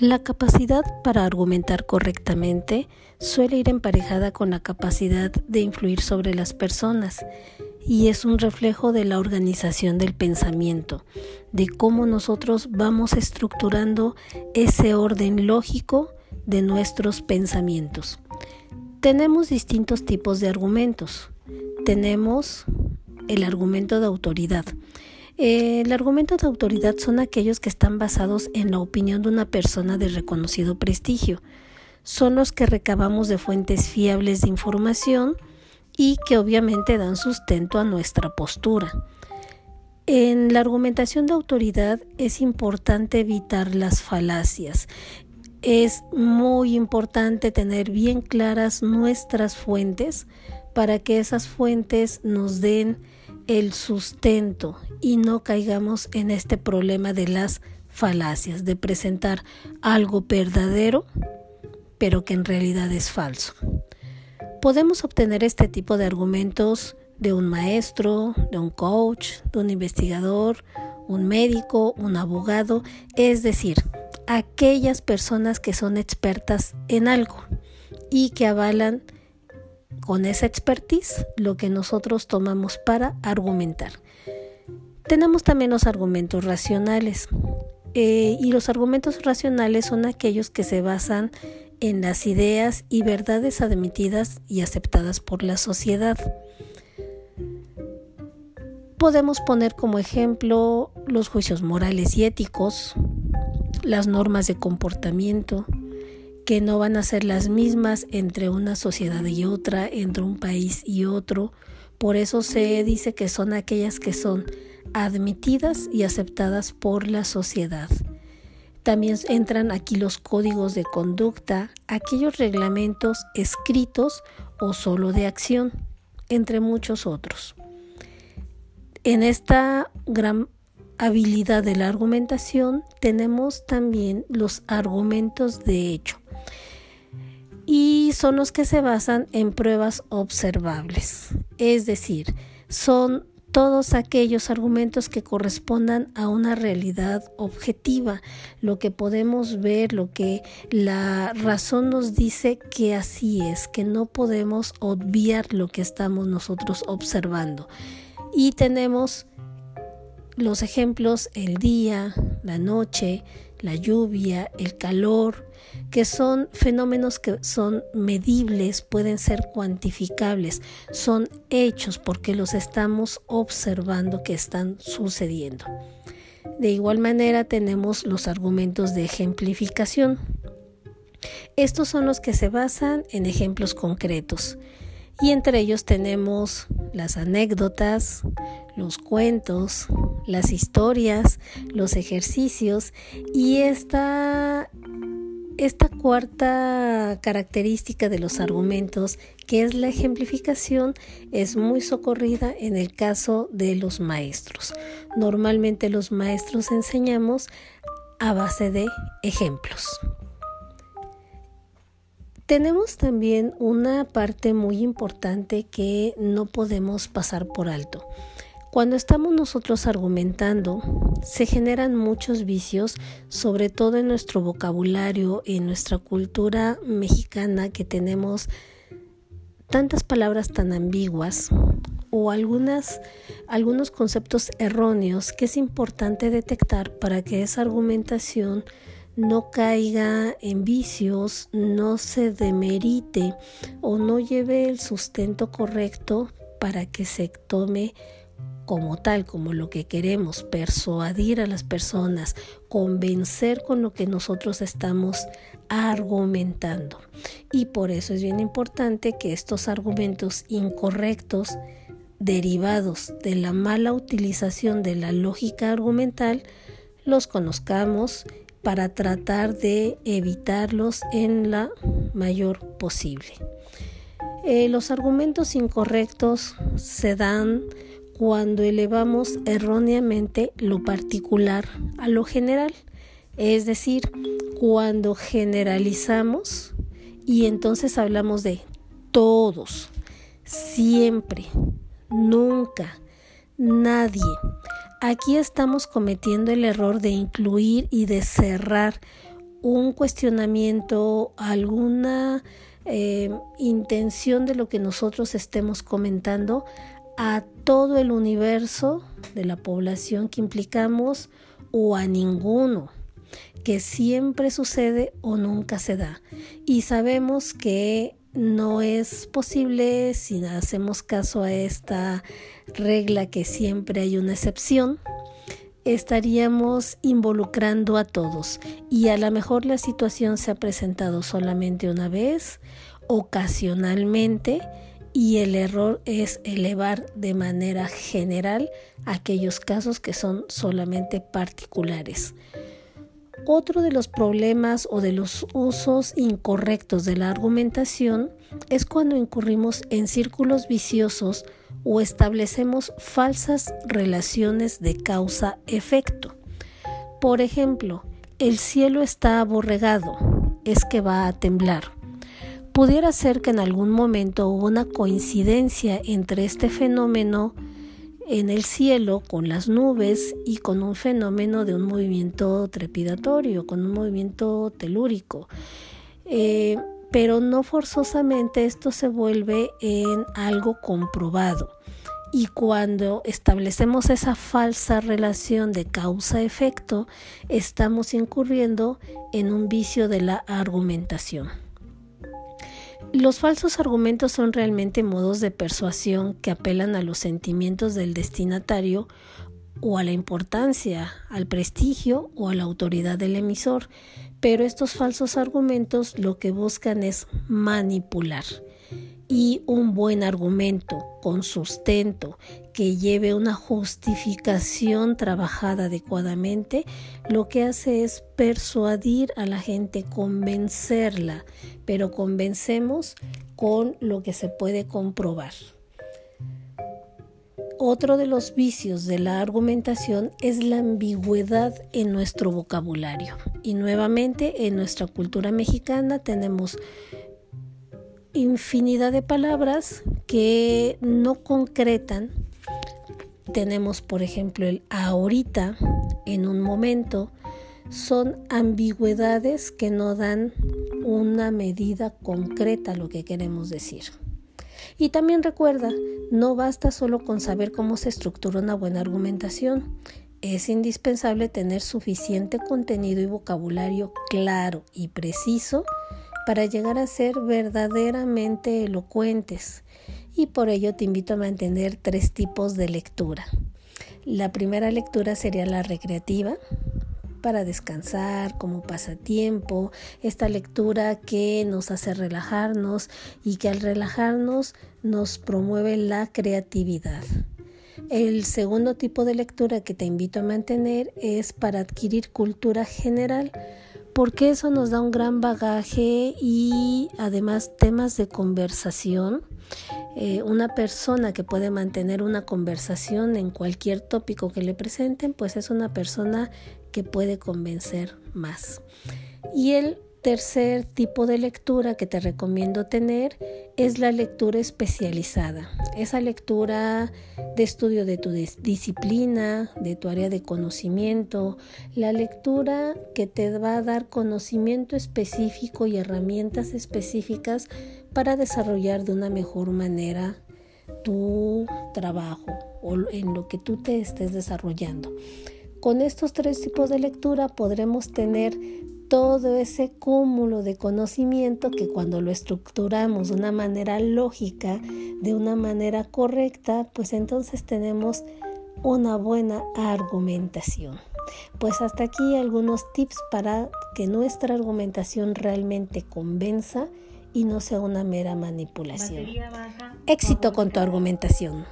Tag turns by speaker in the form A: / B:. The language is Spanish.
A: La capacidad para argumentar correctamente suele ir emparejada con la capacidad de influir sobre las personas y es un reflejo de la organización del pensamiento, de cómo nosotros vamos estructurando ese orden lógico de nuestros pensamientos. Tenemos distintos tipos de argumentos. Tenemos el argumento de autoridad. El argumento de autoridad son aquellos que están basados en la opinión de una persona de reconocido prestigio. Son los que recabamos de fuentes fiables de información y que obviamente dan sustento a nuestra postura. En la argumentación de autoridad es importante evitar las falacias. Es muy importante tener bien claras nuestras fuentes para que esas fuentes nos den el sustento y no caigamos en este problema de las falacias, de presentar algo verdadero, pero que en realidad es falso. Podemos obtener este tipo de argumentos de un maestro, de un coach, de un investigador, un médico, un abogado, es decir, aquellas personas que son expertas en algo y que avalan con esa expertise lo que nosotros tomamos para argumentar. Tenemos también los argumentos racionales. Eh, y los argumentos racionales son aquellos que se basan en las ideas y verdades admitidas y aceptadas por la sociedad. Podemos poner como ejemplo los juicios morales y éticos, las normas de comportamiento, que no van a ser las mismas entre una sociedad y otra, entre un país y otro. Por eso se dice que son aquellas que son admitidas y aceptadas por la sociedad. También entran aquí los códigos de conducta, aquellos reglamentos escritos o solo de acción, entre muchos otros. En esta gran habilidad de la argumentación tenemos también los argumentos de hecho son los que se basan en pruebas observables, es decir, son todos aquellos argumentos que correspondan a una realidad objetiva, lo que podemos ver, lo que la razón nos dice que así es, que no podemos obviar lo que estamos nosotros observando. Y tenemos los ejemplos el día, la noche, la lluvia, el calor, que son fenómenos que son medibles, pueden ser cuantificables, son hechos porque los estamos observando que están sucediendo. De igual manera tenemos los argumentos de ejemplificación. Estos son los que se basan en ejemplos concretos y entre ellos tenemos las anécdotas, los cuentos, las historias, los ejercicios y esta, esta cuarta característica de los argumentos, que es la ejemplificación, es muy socorrida en el caso de los maestros. Normalmente los maestros enseñamos a base de ejemplos. Tenemos también una parte muy importante que no podemos pasar por alto. Cuando estamos nosotros argumentando, se generan muchos vicios, sobre todo en nuestro vocabulario, en nuestra cultura mexicana que tenemos tantas palabras tan ambiguas o algunos conceptos erróneos que es importante detectar para que esa argumentación no caiga en vicios, no se demerite o no lleve el sustento correcto para que se tome como tal, como lo que queremos, persuadir a las personas, convencer con lo que nosotros estamos argumentando. Y por eso es bien importante que estos argumentos incorrectos derivados de la mala utilización de la lógica argumental los conozcamos para tratar de evitarlos en la mayor posible. Eh, los argumentos incorrectos se dan cuando elevamos erróneamente lo particular a lo general, es decir, cuando generalizamos y entonces hablamos de todos, siempre, nunca, nadie. Aquí estamos cometiendo el error de incluir y de cerrar un cuestionamiento, alguna eh, intención de lo que nosotros estemos comentando a todo el universo de la población que implicamos o a ninguno, que siempre sucede o nunca se da. Y sabemos que no es posible si hacemos caso a esta regla que siempre hay una excepción, estaríamos involucrando a todos y a lo mejor la situación se ha presentado solamente una vez, ocasionalmente, y el error es elevar de manera general aquellos casos que son solamente particulares. Otro de los problemas o de los usos incorrectos de la argumentación es cuando incurrimos en círculos viciosos o establecemos falsas relaciones de causa-efecto. Por ejemplo, el cielo está aborregado, es que va a temblar. Pudiera ser que en algún momento hubo una coincidencia entre este fenómeno en el cielo con las nubes y con un fenómeno de un movimiento trepidatorio, con un movimiento telúrico. Eh, pero no forzosamente esto se vuelve en algo comprobado. Y cuando establecemos esa falsa relación de causa-efecto, estamos incurriendo en un vicio de la argumentación. Los falsos argumentos son realmente modos de persuasión que apelan a los sentimientos del destinatario o a la importancia, al prestigio o a la autoridad del emisor, pero estos falsos argumentos lo que buscan es manipular y un buen argumento con sustento que lleve una justificación trabajada adecuadamente, lo que hace es persuadir a la gente, convencerla, pero convencemos con lo que se puede comprobar. Otro de los vicios de la argumentación es la ambigüedad en nuestro vocabulario. Y nuevamente en nuestra cultura mexicana tenemos infinidad de palabras que no concretan. Tenemos, por ejemplo, el ahorita, en un momento. Son ambigüedades que no dan una medida concreta a lo que queremos decir. Y también recuerda, no basta solo con saber cómo se estructura una buena argumentación. Es indispensable tener suficiente contenido y vocabulario claro y preciso para llegar a ser verdaderamente elocuentes. Y por ello te invito a mantener tres tipos de lectura. La primera lectura sería la recreativa, para descansar, como pasatiempo, esta lectura que nos hace relajarnos y que al relajarnos nos promueve la creatividad. El segundo tipo de lectura que te invito a mantener es para adquirir cultura general porque eso nos da un gran bagaje y además temas de conversación. Eh, una persona que puede mantener una conversación en cualquier tópico que le presenten, pues es una persona que puede convencer más. Y el tercer tipo de lectura que te recomiendo tener es la lectura especializada. Esa lectura de estudio de tu disciplina, de tu área de conocimiento, la lectura que te va a dar conocimiento específico y herramientas específicas para desarrollar de una mejor manera tu trabajo o en lo que tú te estés desarrollando. Con estos tres tipos de lectura podremos tener todo ese cúmulo de conocimiento que cuando lo estructuramos de una manera lógica, de una manera correcta, pues entonces tenemos una buena argumentación. Pues hasta aquí algunos tips para que nuestra argumentación realmente convenza y no sea una mera manipulación. Éxito con tu argumentación.